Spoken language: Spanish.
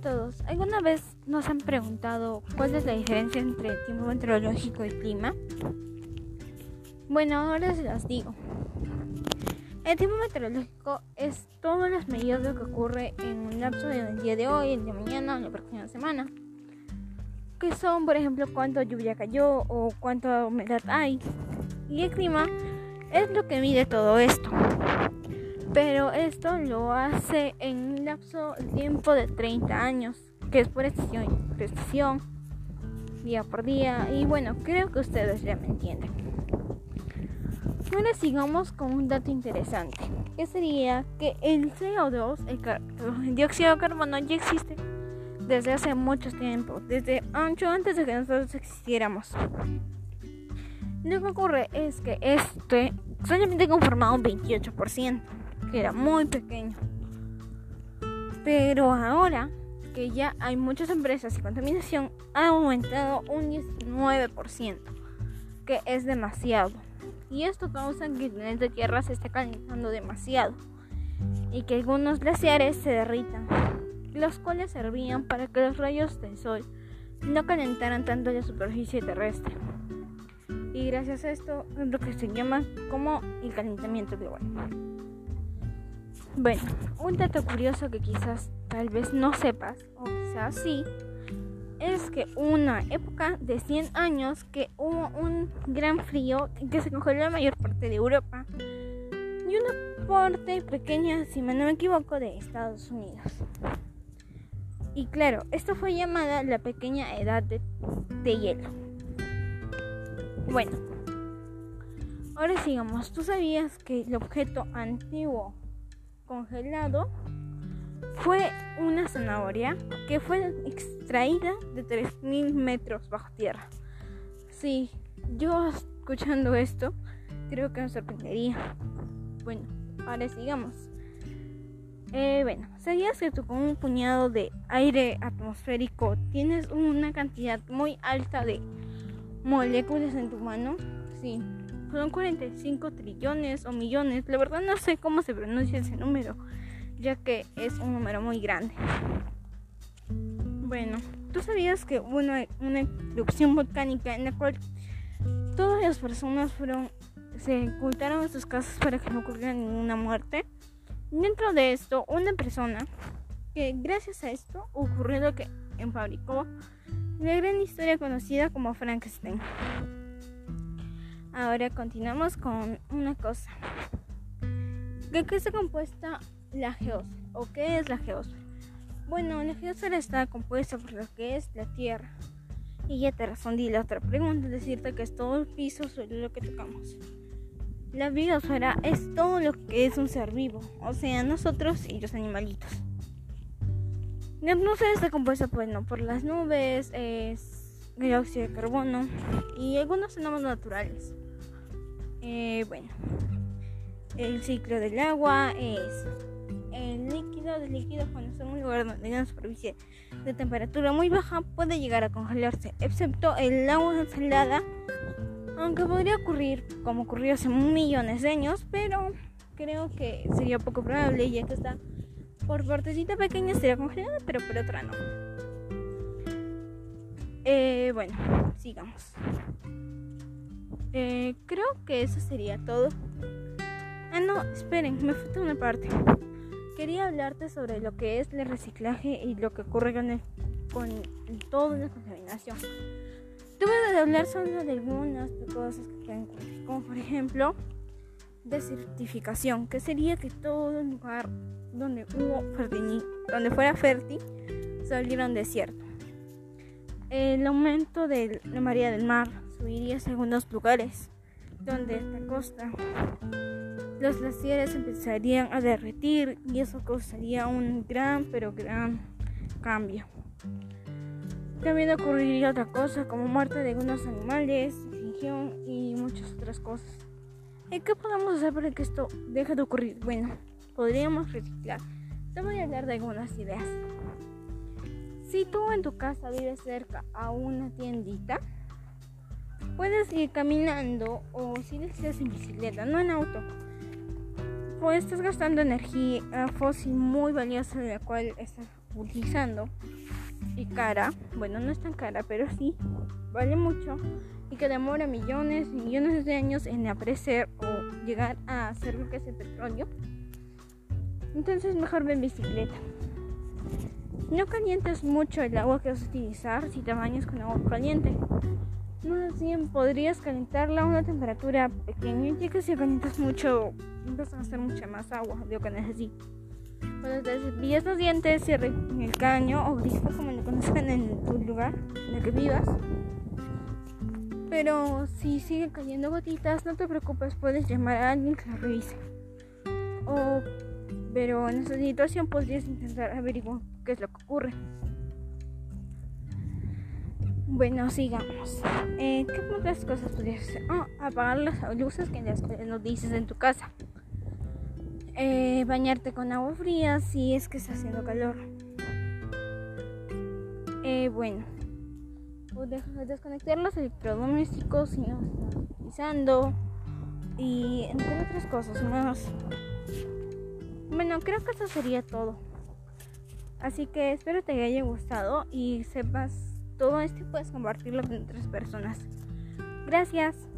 todos. ¿Alguna vez nos han preguntado cuál es la diferencia entre tiempo meteorológico y clima? Bueno, ahora se las digo. El tiempo meteorológico es todas las medidas de lo que ocurre en un lapso del día de hoy, el de mañana o la próxima semana. Que son, por ejemplo, cuánta lluvia cayó o cuánta humedad hay. Y el clima es lo que mide todo esto. Pero esto lo hace en un lapso de tiempo de 30 años, que es por por estación, día por día. Y bueno, creo que ustedes ya me entienden. Ahora sigamos con un dato interesante, que sería que el CO2, el, dióxido de carbono, ya existe desde hace mucho tiempo, desde mucho antes de que nosotros existiéramos. Lo que ocurre es que este solamente conformaba un 28% que era muy pequeño. Pero ahora que ya hay muchas empresas y contaminación, ha aumentado un 19%, que es demasiado. Y esto causa que el planeta Tierra se esté calentando demasiado y que algunos glaciares se derritan, los cuales servían para que los rayos del sol no calentaran tanto la superficie terrestre. Y gracias a esto es lo que se llama como el calentamiento global. Bueno, un dato curioso que quizás tal vez no sepas, o quizás sí, es que una época de 100 años que hubo un gran frío que se congeló la mayor parte de Europa y una parte pequeña, si no me equivoco, de Estados Unidos. Y claro, esto fue llamada la pequeña edad de, de hielo. Bueno, ahora sigamos. ¿Tú sabías que el objeto antiguo congelado fue una zanahoria que fue extraída de 3.000 metros bajo tierra. Sí, yo escuchando esto creo que me sorprendería. Bueno, ahora sigamos. Eh, bueno, ¿sabías que tú con un puñado de aire atmosférico tienes una cantidad muy alta de moléculas en tu mano? Sí, son 45 trillones o millones. La verdad no sé cómo se pronuncia ese número, ya que es un número muy grande. Bueno, ¿tú sabías que hubo una, erupción volcánica en la cual todas las personas fueron se ocultaron en sus casas para que no ocurriera ninguna muerte? Dentro de esto, una persona que gracias a esto ocurrió lo que fabricó la gran historia conocida como Frankenstein. Ahora continuamos con una cosa. ¿De qué está compuesta la geosfera? ¿O qué es la geosfera? Bueno, la geosfera está compuesta por lo que es la Tierra. Y ya te respondí la otra pregunta, decirte que es todo el piso sobre lo que tocamos. La biosfera es todo lo que es un ser vivo, o sea, nosotros y los animalitos. La atmósfera está compuesta bueno, por las nubes, es dióxido de carbono y algunos fenómenos naturales. Eh, bueno, el ciclo del agua es el líquido de líquido cuando donde hay una superficie de temperatura muy baja puede llegar a congelarse, excepto el agua salada, aunque podría ocurrir como ocurrió hace millones de años, pero creo que sería poco probable ya que está por partecita pequeña sería congelada, pero por otra no. Eh, bueno, sigamos. Eh, creo que eso sería todo. Ah, no, esperen, me falta una parte. Quería hablarte sobre lo que es el reciclaje y lo que ocurre con, el, con toda la contaminación. Tuve de hablar sobre algunas cosas que ocurrir, como por ejemplo, desertificación, que sería que todo lugar donde hubo donde fuera fértil, saliera un desierto. El aumento de la marea del mar, según los lugares donde esta costa. Los glaciares empezarían a derretir y eso causaría un gran, pero gran cambio. También ocurriría otra cosa como muerte de algunos animales, extinción y muchas otras cosas. ¿Y qué podemos hacer para que esto deje de ocurrir? Bueno, podríamos reciclar. Te voy a hablar de algunas ideas. Si tú en tu casa vives cerca a una tiendita, Puedes ir caminando o si deseas en bicicleta, no en auto. Pues estás gastando energía fósil muy valiosa, la cual estás utilizando y cara, bueno, no es tan cara, pero sí vale mucho y que demora millones y millones de años en aparecer o llegar a ser lo que es el petróleo. Entonces mejor ve en bicicleta. No calientes mucho el agua que vas a utilizar si te bañas con agua caliente. Más bien podrías calentarla a una temperatura pequeña, ya que si calientas mucho vas a hacer mucha más agua de lo que necesitas. Cuando te los dientes, cierre el caño o grifo, como lo conocen en tu lugar en el que vivas. Pero si sigue cayendo gotitas, no te preocupes, puedes llamar a alguien que lo revise. O, pero en esa situación podrías intentar averiguar qué es lo que ocurre. Bueno, sigamos. Eh, ¿Qué otras cosas podrías hacer? Oh, apagar las luces que las no dices en tu casa. Eh, bañarte con agua fría si es que está haciendo calor. Eh, bueno, desconectar los electrodomésticos si no están utilizando y entre otras cosas más. Bueno, creo que eso sería todo. Así que espero te haya gustado y sepas todo esto puedes compartirlo con otras personas. Gracias.